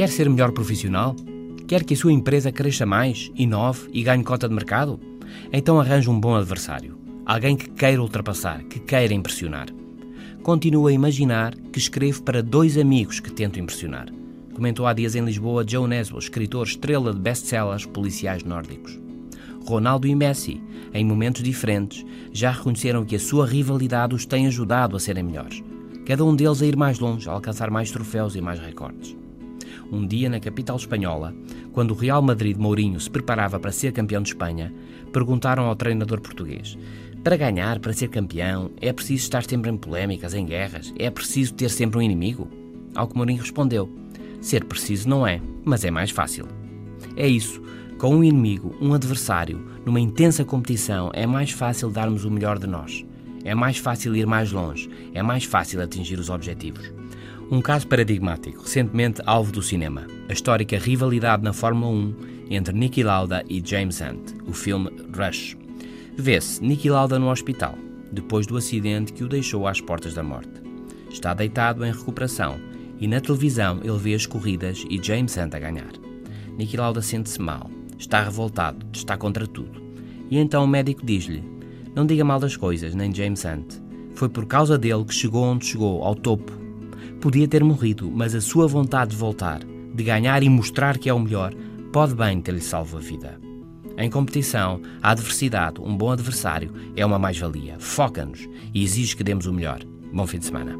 Quer ser melhor profissional? Quer que a sua empresa cresça mais, inove e ganhe cota de mercado? Então arranje um bom adversário. Alguém que queira ultrapassar, que queira impressionar. Continuo a imaginar que escrevo para dois amigos que tento impressionar. Comentou há dias em Lisboa Joe Nesbo, escritor estrela de best-sellers policiais nórdicos. Ronaldo e Messi, em momentos diferentes, já reconheceram que a sua rivalidade os tem ajudado a serem melhores. Cada um deles a ir mais longe, a alcançar mais troféus e mais recordes. Um dia, na capital espanhola, quando o Real Madrid Mourinho se preparava para ser campeão de Espanha, perguntaram ao treinador português: Para ganhar, para ser campeão, é preciso estar sempre em polémicas, em guerras? É preciso ter sempre um inimigo? Ao que Mourinho respondeu: Ser preciso não é, mas é mais fácil. É isso. Com um inimigo, um adversário, numa intensa competição, é mais fácil darmos o melhor de nós. É mais fácil ir mais longe. É mais fácil atingir os objetivos. Um caso paradigmático, recentemente alvo do cinema: a histórica rivalidade na Fórmula 1 entre Niki Lauda e James Hunt, o filme Rush. Vê-se Niki Lauda no hospital, depois do acidente que o deixou às portas da morte. Está deitado em recuperação e na televisão ele vê as corridas e James Hunt a ganhar. Niki Lauda sente-se mal, está revoltado, está contra tudo. E então o médico diz-lhe: Não diga mal das coisas, nem James Hunt. Foi por causa dele que chegou onde chegou, ao topo, Podia ter morrido, mas a sua vontade de voltar, de ganhar e mostrar que é o melhor, pode bem ter-lhe salvo a vida. Em competição, a adversidade, um bom adversário, é uma mais-valia. Foca-nos e exige que demos o melhor. Bom fim de semana.